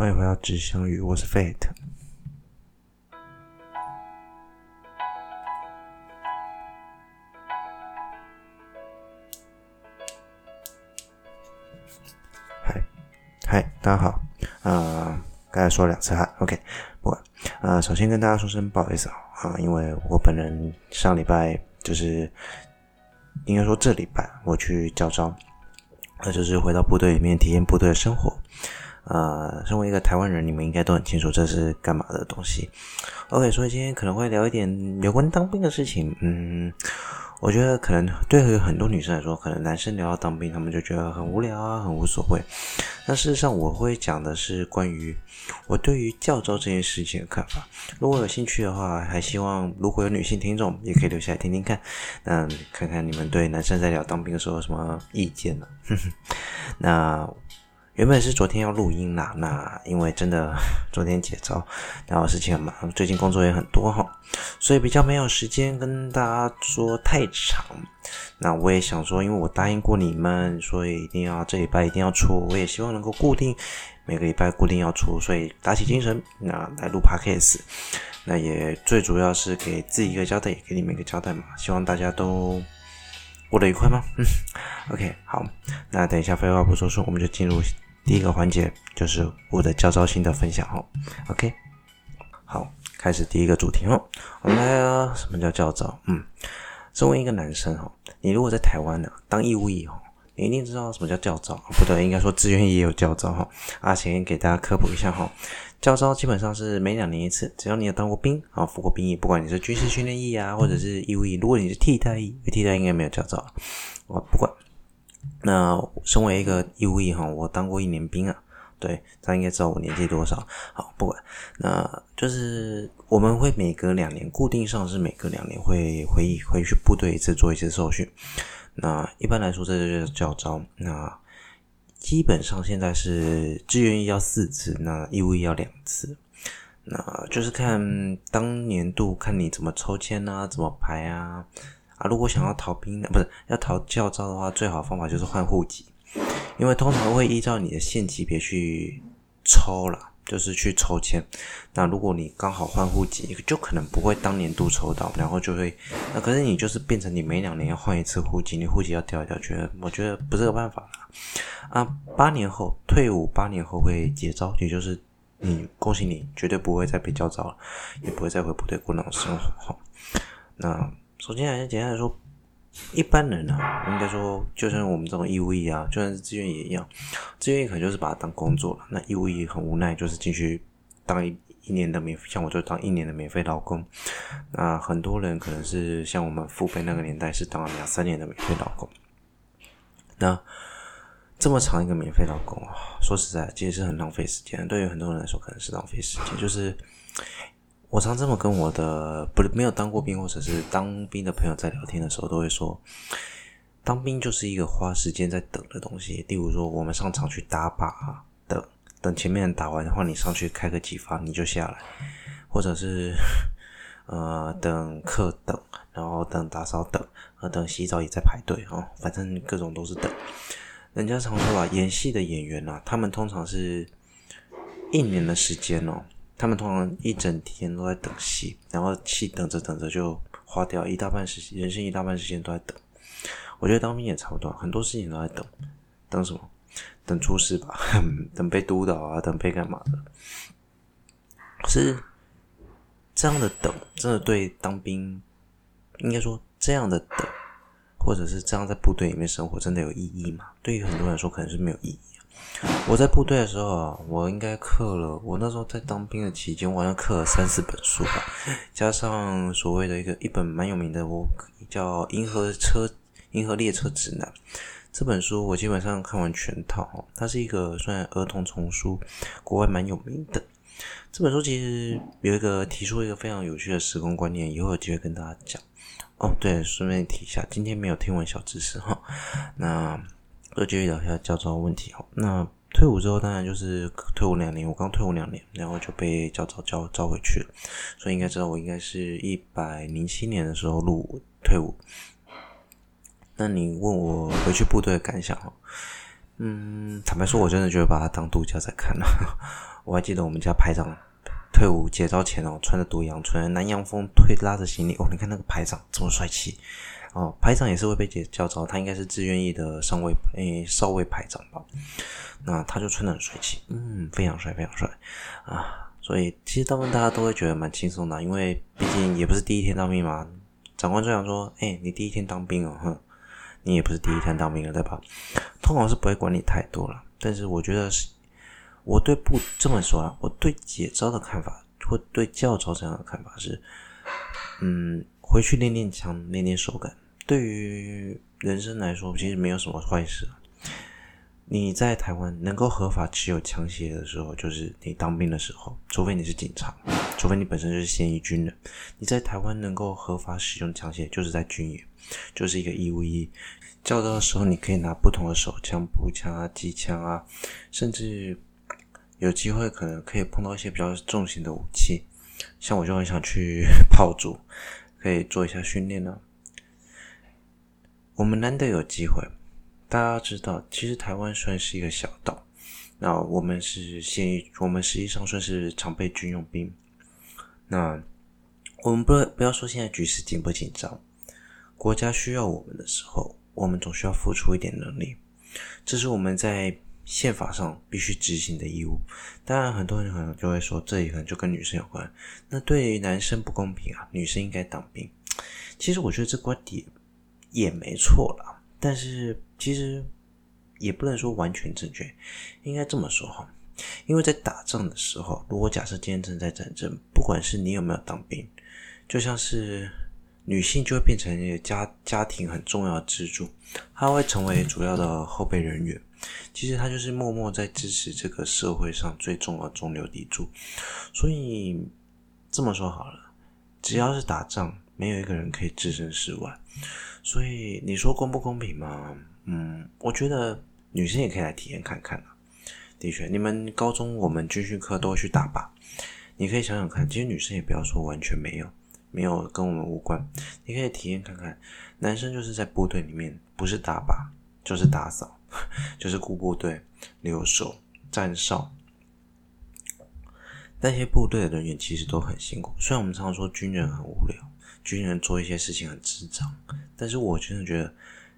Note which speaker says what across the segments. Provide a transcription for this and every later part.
Speaker 1: 欢迎回到直香语，我是 Fate。嗨，嗨，大家好。呃，刚才说了两次哈，OK，不管。呃，首先跟大家说声不好意思啊，啊，因为我本人上礼拜就是应该说这礼拜我去教招，那就是回到部队里面体验部队的生活。呃，身为一个台湾人，你们应该都很清楚这是干嘛的东西。OK，所以今天可能会聊一点有关当兵的事情。嗯，我觉得可能对于很多女生来说，可能男生聊到当兵，他们就觉得很无聊啊，很无所谓。但事实上，我会讲的是关于我对于教招这件事情的看法。如果有兴趣的话，还希望如果有女性听众，也可以留下来听听看。嗯，看看你们对男生在聊当兵的时候有什么意见呢？那。原本是昨天要录音啦，那因为真的 昨天解召，然后事情很忙，最近工作也很多哈，所以比较没有时间跟大家说太长。那我也想说，因为我答应过你们，所以一定要这礼拜一定要出，我也希望能够固定每个礼拜固定要出，所以打起精神，那来录 Podcast。那也最主要是给自己一个交代，也给你们一个交代嘛，希望大家都过得愉快吗？嗯，OK，好，那等一下废话不多说，我们就进入。第一个环节就是我的教招心得分享哦，OK，好，开始第一个主题哦，我们来啊，什么叫教招？嗯，身为一个男生哈，你如果在台湾呢当义务役哈，你一定知道什么叫教招，不对，应该说志愿也有教招哈。啊，先给大家科普一下哈，教招基本上是每两年一次，只要你有当过兵啊，服过兵役，不管你是军事训练役啊，或者是义务役，如果你是替代役，替代应该没有教招，我不管。那身为一个义务役哈，我当过一年兵啊，对，他应该知道我年纪多少。好，不管，那就是我们会每隔两年，固定上是每隔两年会回回去部队一次做一次受训。那一般来说，这就是教招。那基本上现在是志愿役要四次，那义务役要两次。那就是看当年度看你怎么抽签啊，怎么排啊。啊，如果想要逃兵，不是要逃教招的话，最好方法就是换户籍，因为通常会依照你的县级别去抽啦，就是去抽签。那如果你刚好换户籍，就可能不会当年度抽到，然后就会，那可是你就是变成你每两年要换一次户籍，你户籍要调一调，觉得我觉得不是个办法啦。啊，八年后退伍，八年后会结招，也就是你恭喜你，绝对不会再被教招了，也不会再回部队过那种生活。那。首先来讲简单来说，一般人啊，应该说，就像我们这种义务役啊，就算是志愿也一样，志愿役可能就是把它当工作了。那义务役很无奈，就是进去当一一年的免，像我就当一年的免费劳工。那很多人可能是像我们父辈那个年代，是当了两三年的免费劳工。那这么长一个免费劳工啊，说实在，其实是很浪费时间。对于很多人来说，可能是浪费时间，就是。我常这么跟我的不是没有当过兵或者是当兵的朋友在聊天的时候，都会说，当兵就是一个花时间在等的东西。例如说，我们上场去打靶，等等前面打完的话，你上去开个几发你就下来，或者是呃等课等，然后等打扫等，呃等洗澡也在排队哦，反正各种都是等。人家常说啊，演戏的演员啊，他们通常是一年的时间哦。他们通常一整天都在等戏，然后戏等着等着就花掉一大半时间，人生一大半时间都在等。我觉得当兵也差不多，很多事情都在等，等什么？等出事吧，等被督导啊，等被干嘛的？是这样的等，真的对当兵，应该说这样的等，或者是这样在部队里面生活，真的有意义吗？对于很多人来说，可能是没有意义。我在部队的时候啊，我应该刻了。我那时候在当兵的期间，我好像刻了三四本书吧，加上所谓的一个一本蛮有名的，我叫《银河车银河列车指南》这本书，我基本上看完全套。它是一个算儿童丛书，国外蛮有名的。这本书其实有一个提出一个非常有趣的时空观念，以后有机会跟大家讲。哦，对，顺便提一下，今天没有天文小知识哈。那。就继续聊一下教招问题哈。那退伍之后，当然就是退伍两年。我刚退伍两年，然后就被教召召召回去了。所以应该知道，我应该是一百零七年的时候入伍退伍。那你问我回去部队的感想哈？嗯，坦白说，我真的觉得把它当度假在看了。我还记得我们家排长退伍结招前哦，穿着独阳春，南洋风推拉着行李哦，你看那个排长这么帅气哦，排长也是会被结叫召，他应该是志愿役的上尉诶，少尉排长吧？那他就穿得很帅气，嗯，非常帅，非常帅啊！所以其实大部分大家都会觉得蛮轻松的，因为毕竟也不是第一天当兵嘛。长官就想说，哎，你第一天当兵哦，哼。你也不是第一天当兵了，对吧？通常是不会管你太多了。但是我觉得是，我对不这么说啊，我对解招的看法，或对教招这样的看法是，嗯，回去练练枪，练练手感，对于人生来说，其实没有什么坏事。你在台湾能够合法持有枪械的时候，就是你当兵的时候，除非你是警察，除非你本身就是现役军人。你在台湾能够合法使用枪械，就是在军营，就是一个义务役。教招的时候，你可以拿不同的手枪、步枪啊、机枪啊，甚至有机会可能可以碰到一些比较重型的武器。像我就很想去 炮竹，可以做一下训练呢。我们难得有机会。大家知道，其实台湾算是一个小岛。那我们是现役，我们实际上算是常备军用兵。那我们不不要说现在局势紧不紧张，国家需要我们的时候，我们总需要付出一点能力。这是我们在宪法上必须执行的义务。当然，很多人可能就会说，这里可能就跟女生有关。那对于男生不公平啊，女生应该当兵。其实我觉得这观点也没错啦。但是其实也不能说完全正确，应该这么说哈，因为在打仗的时候，如果假设今天正在战争，不管是你有没有当兵，就像是女性就会变成一个家家庭很重要的支柱，她会成为主要的后备人员。其实他就是默默在支持这个社会上最重要的中流砥柱。所以这么说好了，只要是打仗，没有一个人可以置身事外。所以你说公不公平吗？嗯，我觉得女生也可以来体验看看啊。的确，你们高中我们军训课都去打靶，你可以想想看，其实女生也不要说完全没有，没有跟我们无关。你可以体验看看，男生就是在部队里面，不是打靶就是打扫，就是顾部队、留守、站哨。那些部队的人员其实都很辛苦，虽然我们常常说军人很无聊。军人做一些事情很智障，但是我真的觉得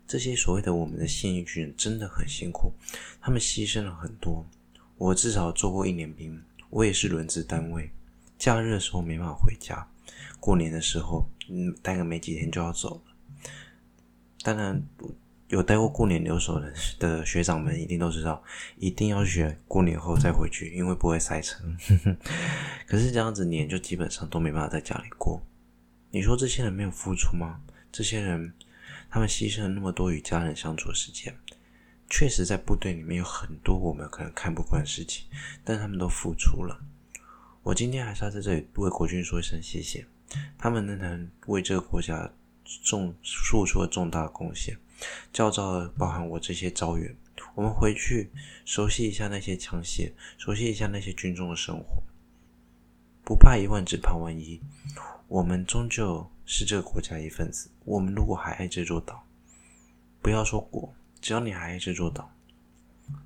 Speaker 1: 这些所谓的我们的现役军人真的很辛苦，他们牺牲了很多。我至少做过一年兵，我也是轮值单位，假日的时候没办法回家，过年的时候，嗯，待个没几天就要走了。当然，有待过过年留守的的学长们一定都知道，一定要选过年后再回去，因为不会塞车。可是这样子年就基本上都没办法在家里过。你说这些人没有付出吗？这些人，他们牺牲了那么多与家人相处的时间，确实在部队里面有很多我们可能看不惯的事情，但他们都付出了。我今天还是要在这里为国军说一声谢谢，他们仍然为这个国家重做出了重大贡献。教召了包含我这些招员，我们回去熟悉一下那些枪械，熟悉一下那些军中的生活，不怕一万，只怕万一。我们终究是这个国家一份子。我们如果还爱这座岛，不要说国，只要你还爱这座岛，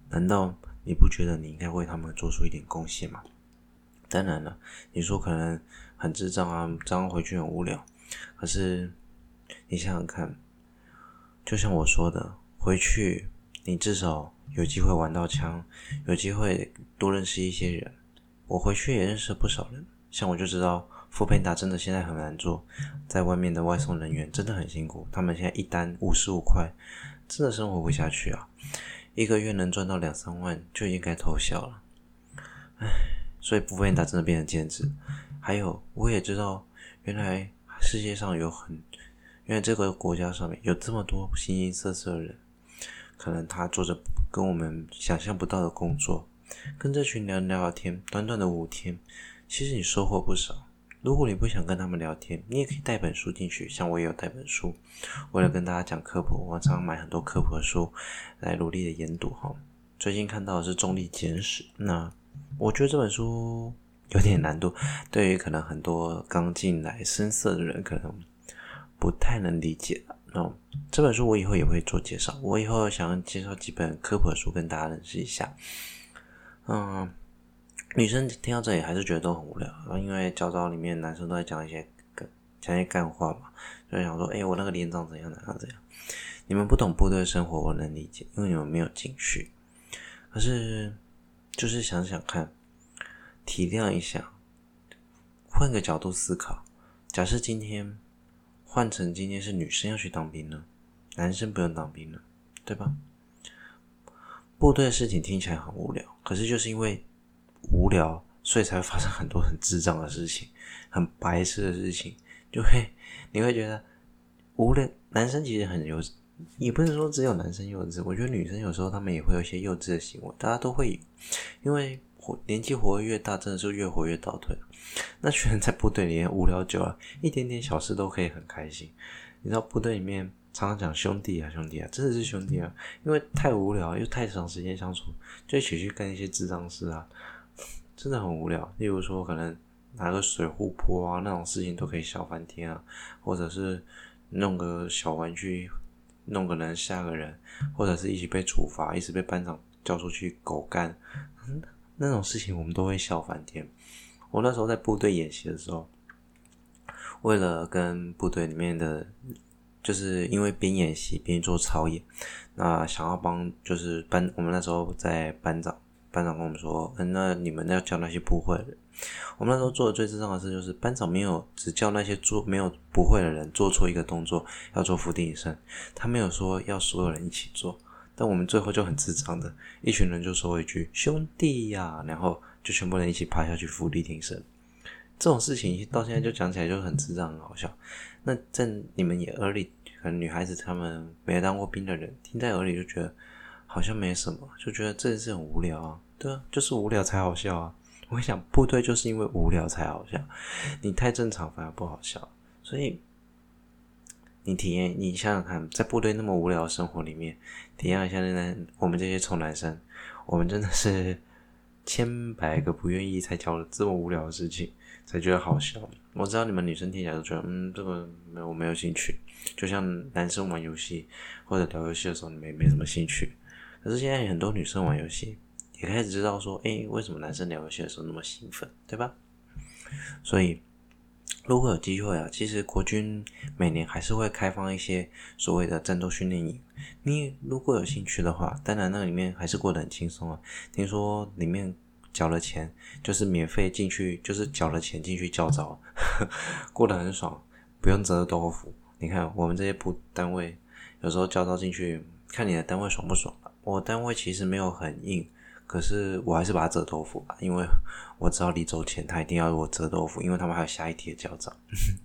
Speaker 1: 难道你不觉得你应该为他们做出一点贡献吗？当然了，你说可能很智障啊，这样回去很无聊。可是你想想看，就像我说的，回去你至少有机会玩到枪，有机会多认识一些人。我回去也认识了不少人，像我就知道。foodpanda 真的现在很难做，在外面的外送人员真的很辛苦，他们现在一单五十五块，真的生活不下去啊！一个月能赚到两三万就应该偷笑了，唉，所以 foodpanda 真的变成兼职。还有，我也知道，原来世界上有很，因为这个国家上面有这么多形形色色的人，可能他做着跟我们想象不到的工作，跟这群人聊聊天，短短的五天，其实你收获不少。如果你不想跟他们聊天，你也可以带本书进去。像我也有带本书，为了跟大家讲科普，我常常买很多科普的书来努力的研读哈。最近看到的是《重力简史》，那我觉得这本书有点难度，对于可能很多刚进来生涩的人可能不太能理解。哦，这本书我以后也会做介绍。我以后想介绍几本科普的书跟大家认识一下。嗯，女生听到这里还是觉得都很无聊，因为教招里面男生都在讲一些讲一些干话嘛，就想说，哎，我那个连长怎样怎样怎样。你们不懂部队生活，我能理解，因为你们没有进去。可是，就是想想看，体谅一下，换个角度思考，假设今天。换成今天是女生要去当兵了，男生不用当兵了，对吧？部队的事情听起来很无聊，可是就是因为无聊，所以才会发生很多很智障的事情，很白痴的事情，就会你会觉得无聊。男生其实很幼稚，也不是说只有男生幼稚，我觉得女生有时候他们也会有一些幼稚的行为，大家都会，因为年纪活得越大，真的是越活越倒退。那群人在部队里面无聊久了，一点点小事都可以很开心。你知道部队里面常常讲兄弟啊兄弟啊，真的是兄弟啊，因为太无聊又太长时间相处，就一起去干一些智障事啊，真的很无聊。例如说，可能拿个水壶泼啊，那种事情都可以笑翻天啊，或者是弄个小玩具，弄个人吓个人，或者是一起被处罚，一直被班长叫出去狗干，那种事情我们都会笑翻天。我那时候在部队演习的时候，为了跟部队里面的，就是因为边演习边做操演，那想要帮就是班，我们那时候在班长，班长跟我们说，嗯，那你们要教那些不会的人。我们那时候做的最智障的事就是，班长没有只叫那些做没有不会的人做错一个动作要做伏地挺身，他没有说要所有人一起做，但我们最后就很智障的，一群人就说一句兄弟呀，然后。就全部人一起趴下去伏地挺身，这种事情到现在就讲起来就很智障，很好笑。那在你们也耳里，可能女孩子她们没当过兵的人听在耳里就觉得好像没什么，就觉得这件事很无聊啊。对啊，就是无聊才好笑啊。我想部队就是因为无聊才好笑，你太正常反而不好笑。所以你体验，你想想看，在部队那么无聊的生活里面，体验一下现在我们这些臭男生，我们真的是。千百个不愿意才教了这么无聊的事情，才觉得好笑。我知道你们女生听起来都觉得，嗯，这个没有我没有兴趣。就像男生玩游戏或者聊游戏的时候，你们没什么兴趣。可是现在很多女生玩游戏，也开始知道说，诶，为什么男生聊游戏的时候那么兴奋，对吧？所以，如果有机会啊，其实国军每年还是会开放一些所谓的战斗训练营。你如果有兴趣的话，当然那里面还是过得很轻松啊。听说里面缴了钱，就是免费进去，就是缴了钱进去教招，过得很爽，不用折豆腐。你看我们这些部单位，有时候教招进去，看你的单位爽不爽。我单位其实没有很硬，可是我还是把它折豆腐吧，因为我知道离走前他一定要我折豆腐，因为他们还有下一题的教召。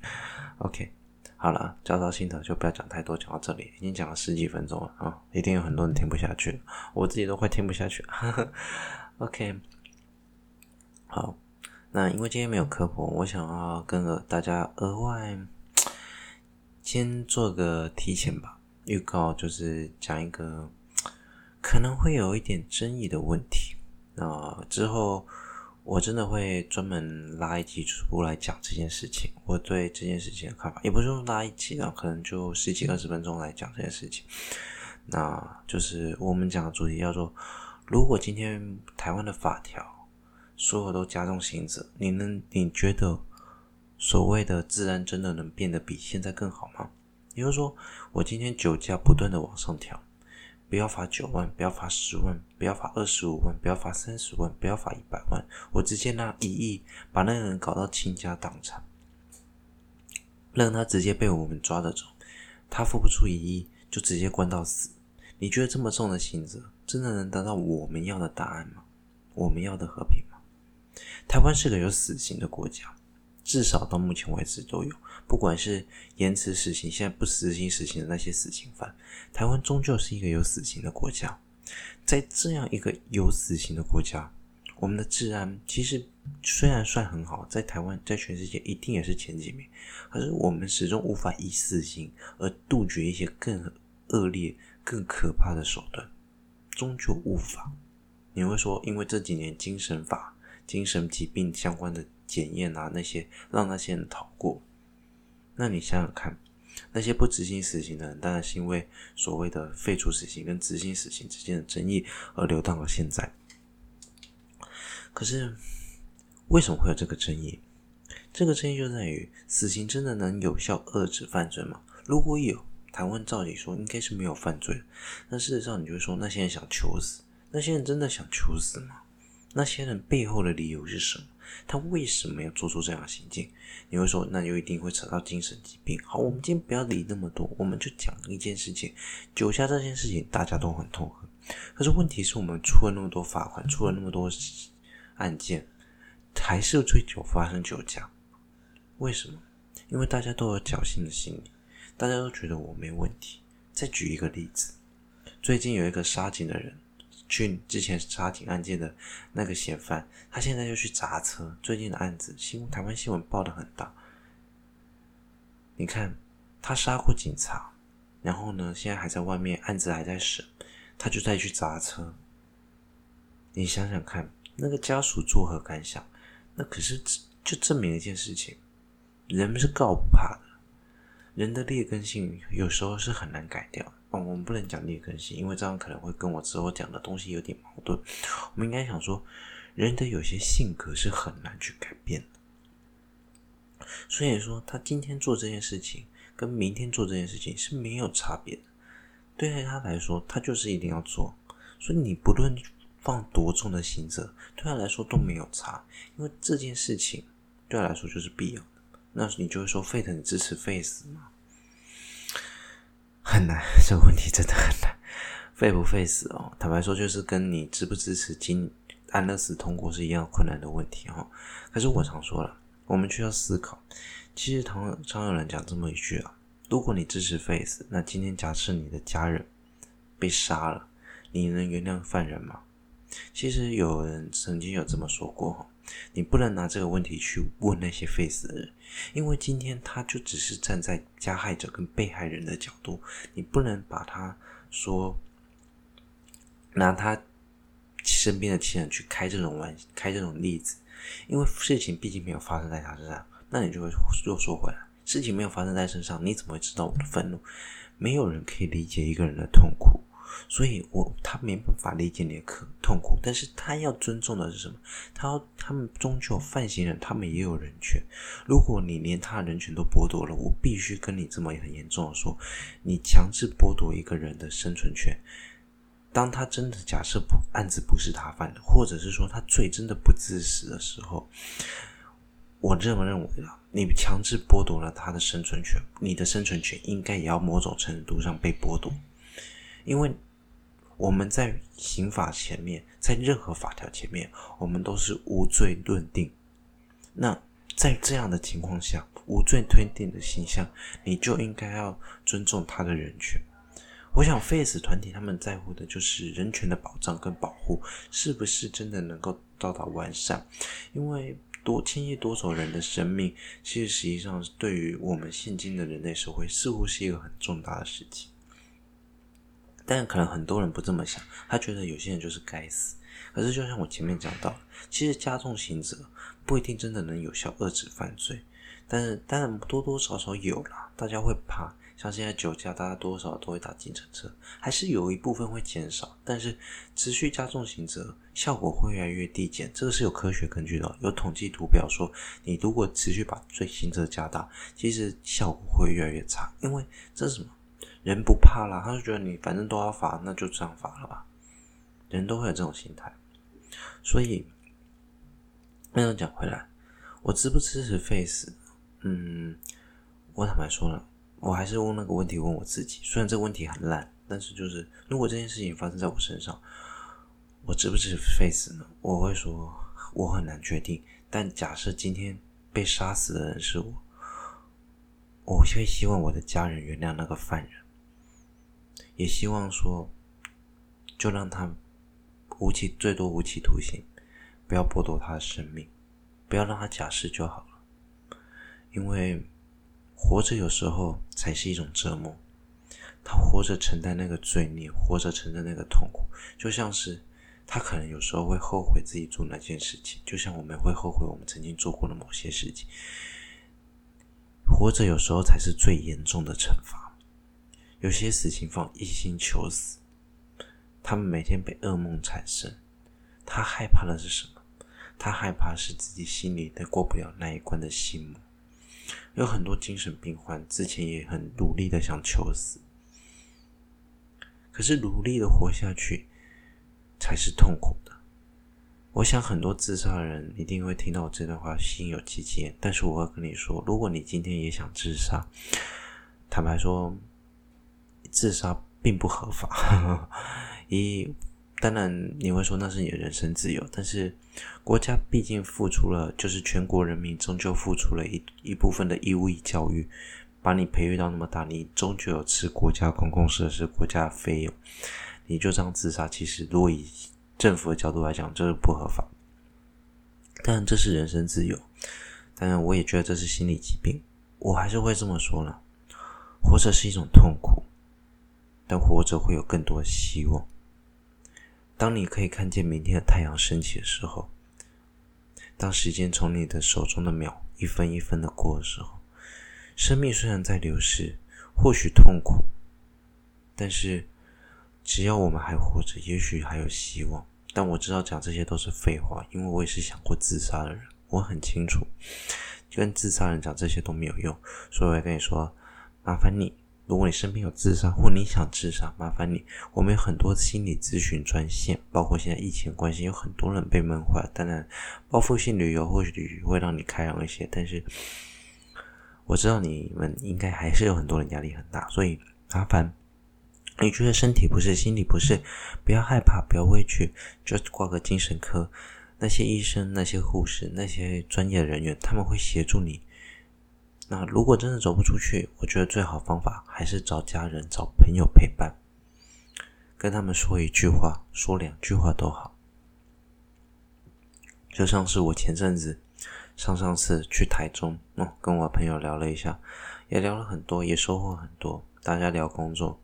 Speaker 1: OK。好了，教召心得就不要讲太多，讲到这里已经讲了十几分钟了啊，一定有很多人听不下去了，我自己都快听不下去了。OK，好，那因为今天没有科普，我想要跟个大家额外先做个提前吧，预告就是讲一个可能会有一点争议的问题，那之后。我真的会专门拉一集出来讲这件事情，我对这件事情的看法，也不是说拉一集啊，可能就十几二十分钟来讲这件事情。那就是我们讲的主题叫做：如果今天台湾的法条所有都加重刑责，你能你觉得所谓的治安真的能变得比现在更好吗？也就是说，我今天酒驾不断的往上调。不要罚九万，不要罚十万，不要罚二十五万，不要罚三十万，不要罚一百万，我直接拿一亿把那个人搞到倾家荡产，让他直接被我们抓着走，他付不出一亿就直接关到死。你觉得这么重的刑责，真的能达到我们要的答案吗？我们要的和平吗？台湾是个有死刑的国家。至少到目前为止都有，不管是延迟死刑，现在不实行死刑的那些死刑犯，台湾终究是一个有死刑的国家。在这样一个有死刑的国家，我们的治安其实虽然算很好，在台湾，在全世界一定也是前几名，可是我们始终无法以死刑而杜绝一些更恶劣、更可怕的手段，终究无法。你会说，因为这几年精神法、精神疾病相关的。检验啊，那些让那些人逃过。那你想想看，那些不执行死刑的人，当然是因为所谓的废除死刑跟执行死刑之间的争议而留到了现在。可是，为什么会有这个争议？这个争议就在于，死刑真的能有效遏制犯罪吗？如果有，谈问照理说应该是没有犯罪。但事实上，你就说那些人想求死，那些人真的想求死吗？那些人背后的理由是什么？他为什么要做出这样的行径？你会说，那就一定会扯到精神疾病。好，我们今天不要理那么多，我们就讲一件事情：酒驾这件事情大家都很痛恨。可是问题是我们出了那么多罚款，出了那么多案件，还是追究发生酒驾？为什么？因为大家都有侥幸的心理，大家都觉得我没问题。再举一个例子，最近有一个杀警的人，去之前杀警案件的那个嫌犯，他现在又去砸车。最近的案子，新台湾新闻报的很大。你看，他杀过警察，然后呢，现在还在外面，案子还在审，他就再去砸车。你想想看，那个家属作何感想？那可是就证明一件事情。人们是告不怕的，人的劣根性有时候是很难改掉。我们不能讲劣根性，因为这样可能会跟我之后讲的东西有点矛盾。我们应该想说，人的有些性格是很难去改变的。所以说，他今天做这件事情，跟明天做这件事情是没有差别的。对于他来说，他就是一定要做。所以你不论放多重的刑责，对他来说都没有差，因为这件事情对他来说就是必要的。那你就会说，Fate，你支持费死吗？很难，这个问题真的很难。废不废死哦，坦白说，就是跟你支不支持金安乐死通过是一样困难的问题哈。可是我常说了，我们需要思考。其实常常有人讲这么一句啊：如果你支持废死，那今天假设你的家人被杀了，你能原谅犯人吗？其实有人曾经有这么说过。你不能拿这个问题去问那些废死的人，因为今天他就只是站在加害者跟被害人的角度，你不能把他说拿他身边的亲人去开这种玩开这种例子，因为事情毕竟没有发生在他身上，那你就会又说回来，事情没有发生在身上，你怎么会知道我的愤怒？没有人可以理解一个人的痛苦。所以我，他没办法理解你的可痛苦，但是他要尊重的是什么？他他们终究犯行人，他们也有人权。如果你连他的人权都剥夺了，我必须跟你这么很严重的说，你强制剥夺一个人的生存权。当他真的假设不案子不是他犯的，或者是说他罪真的不致死的时候，我这么认为了，你强制剥夺了他的生存权，你的生存权应该也要某种程度上被剥夺。因为我们在刑法前面，在任何法条前面，我们都是无罪论定。那在这样的情况下，无罪推定的形象，你就应该要尊重他的人权。我想，face 团体他们在乎的就是人权的保障跟保护，是不是真的能够到达完善？因为多轻易夺走人的生命，其实实际上对于我们现今的人类社会，似乎是一个很重大的事情。但可能很多人不这么想，他觉得有些人就是该死。可是就像我前面讲到，其实加重刑责不一定真的能有效遏制犯罪，但是当然多多少少有啦。大家会怕，像现在酒驾，大家多少都会打计程车，还是有一部分会减少。但是持续加重刑责，效果会越来越递减，这个是有科学根据的，有统计图表说，你如果持续把罪刑责加大，其实效果会越来越差，因为这是什么？人不怕啦，他就觉得你反正都要罚，那就这样罚了吧。人都会有这种心态，所以那样讲回来，我支不支持 face？？嗯，我坦白说了，我还是问那个问题问我自己。虽然这个问题很烂，但是就是如果这件事情发生在我身上，我支不支持 face 呢？我会说我很难决定。但假设今天被杀死的人是我，我会希望我的家人原谅那个犯人。也希望说，就让他无期，最多无期徒刑，不要剥夺他的生命，不要让他假释就好了。因为活着有时候才是一种折磨，他活着承担那个罪孽，活着承担那个痛苦，就像是他可能有时候会后悔自己做那件事情，就像我们会后悔我们曾经做过的某些事情。活着有时候才是最严重的惩罚。有些死刑犯一心求死，他们每天被噩梦缠身。他害怕的是什么？他害怕是自己心里的过不了那一关的心魔。有很多精神病患之前也很努力的想求死，可是努力的活下去才是痛苦的。我想很多自杀的人一定会听到我这段话，心有戚戚。但是我会跟你说，如果你今天也想自杀，坦白说，自杀并不合法。一，当然你会说那是你的人身自由，但是国家毕竟付出了，就是全国人民终究付出了一一部分的义务教育，把你培育到那么大，你终究有吃国家公共设施、国家费用，你就这样自杀，其实如果以政府的角度来讲，这是不合法。当然，这是人身自由。当然，我也觉得这是心理疾病。我还是会这么说了：活着是一种痛苦，但活着会有更多希望。当你可以看见明天的太阳升起的时候，当时间从你的手中的秒一分一分的过的时候，生命虽然在流逝，或许痛苦，但是只要我们还活着，也许还有希望。但我知道讲这些都是废话，因为我也是想过自杀的人，我很清楚，跟自杀人讲这些都没有用。所以我跟你说，麻烦你，如果你身边有自杀或你想自杀，麻烦你，我们有很多心理咨询专线，包括现在疫情关系，有很多人被闷坏。当然，报复性旅游或许会让你开朗一些，但是我知道你们应该还是有很多人压力很大，所以麻烦。你觉得身体不适，心理不适，不要害怕，不要畏惧，就挂个精神科。那些医生、那些护士、那些专业人员，他们会协助你。那如果真的走不出去，我觉得最好方法还是找家人、找朋友陪伴，跟他们说一句话、说两句话都好。就像是我前阵子、上上次去台中，哦，跟我朋友聊了一下，也聊了很多，也收获很多。大家聊工作。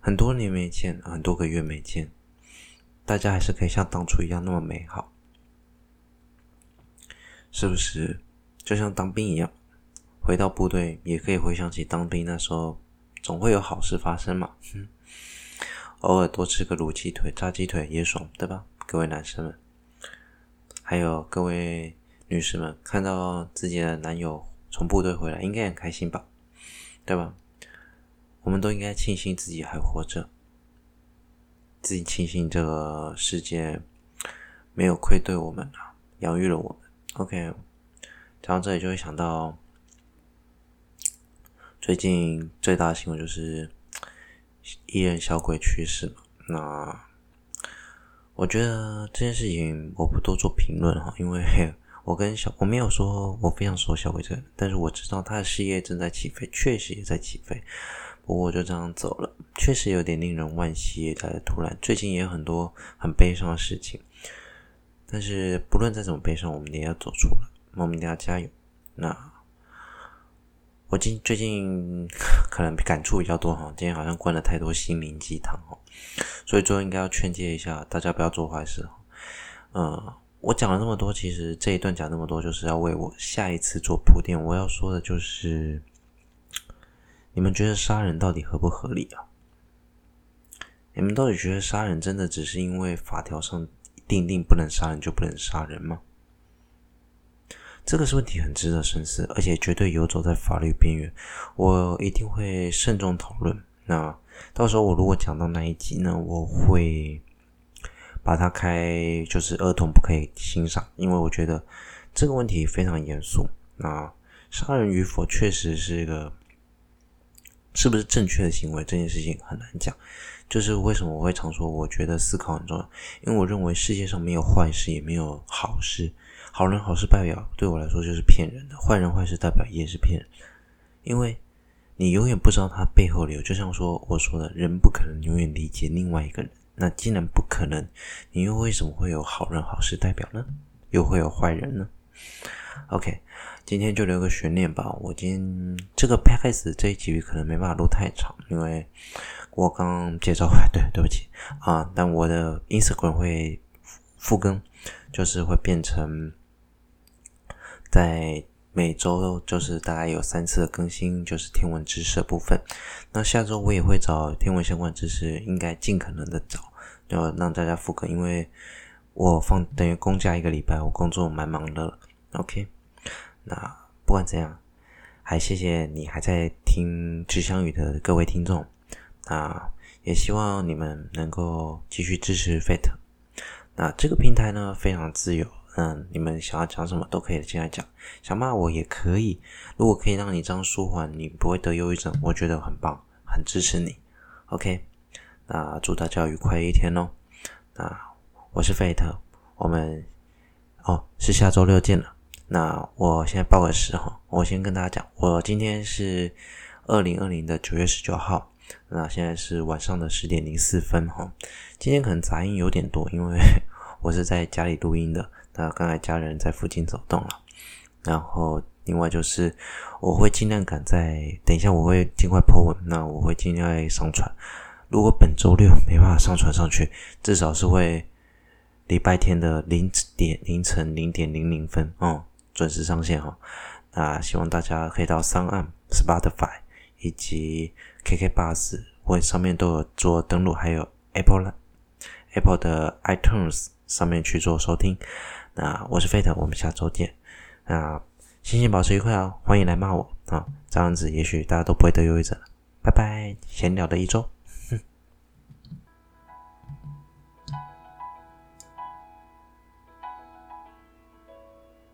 Speaker 1: 很多年没见，很多个月没见，大家还是可以像当初一样那么美好，是不是？就像当兵一样，回到部队也可以回想起当兵那时候，总会有好事发生嘛。哼，偶尔多吃个卤鸡腿、炸鸡腿也爽，对吧？各位男生们，还有各位女士们，看到自己的男友从部队回来，应该很开心吧？对吧？我们都应该庆幸自己还活着，自己庆幸这个世界没有愧对我们啊，养育了我们。OK，讲到这里就会想到最近最大的新闻就是艺人小鬼去世了。那我觉得这件事情我不多做评论哈，因为 我跟小我没有说我非常熟小鬼这个，但是我知道他的事业正在起飞，确实也在起飞。不过就这样走了，确实有点令人惋惜，也太突然。最近也有很多很悲伤的事情，但是不论再怎么悲伤，我们也要走出来，我们一定要加油。那我今最近可能感触比较多哈，今天好像灌了太多心灵鸡汤哈，所以最后应该要劝诫一下大家不要做坏事哈。嗯，我讲了那么多，其实这一段讲那么多，就是要为我下一次做铺垫。我要说的就是。你们觉得杀人到底合不合理啊？你们到底觉得杀人真的只是因为法条上定定不能杀人就不能杀人吗？这个是问题，很值得深思，而且绝对游走在法律边缘。我一定会慎重讨论。那到时候我如果讲到那一集呢，我会把它开，就是儿童不可以欣赏，因为我觉得这个问题非常严肃。那杀人与否确实是一个。是不是正确的行为这件事情很难讲，就是为什么我会常说，我觉得思考很重要，因为我认为世界上没有坏事，也没有好事，好人好事代表对我来说就是骗人的，坏人坏事代表也是骗人，因为你永远不知道他背后理由，就像说我说的，人不可能永远理解另外一个人，那既然不可能，你又为什么会有好人好事代表呢？又会有坏人呢？OK。今天就留个悬念吧。我今天这个 podcast 这一集可能没办法录太长，因为我刚介绍完，对，对不起啊。但我的 Instagram 会复更，就是会变成在每周就是大概有三次的更新，就是天文知识的部分。那下周我也会找天文相关知识，应该尽可能的找，要让大家复更，因为我放等于公假一个礼拜，我工作蛮忙的。OK，那不管怎样，还谢谢你还在听知相语的各位听众。那也希望你们能够继续支持 Fate。那这个平台呢，非常自由，嗯，你们想要讲什么都可以进来讲，想骂我也可以。如果可以让你这样舒缓，你不会得忧郁症，我觉得很棒，很支持你。OK，那祝大家愉快一天哦。那我是费特我们哦是下周六见了。那我现在报个时哈，我先跟大家讲，我今天是二零二零的九月十九号。那现在是晚上的十点零四分哈，今天可能杂音有点多，因为我是在家里录音的。那刚才家人在附近走动了，然后另外就是我会尽量赶在等一下我会尽快 po 文，那我会尽量上传。如果本周六没办法上传上去，至少是会礼拜天的零点凌晨零点零零分哦，准时上线哈。那希望大家可以到上岸 Spotify 以及 KK Bus 或上面都有做登录，还有 Apple Apple 的 iTunes 上面去做收听。那我是飞特我们下周见。那心情保持愉快哦，欢迎来骂我啊，这样子也许大家都不会得忧郁症。拜拜，闲聊的一周。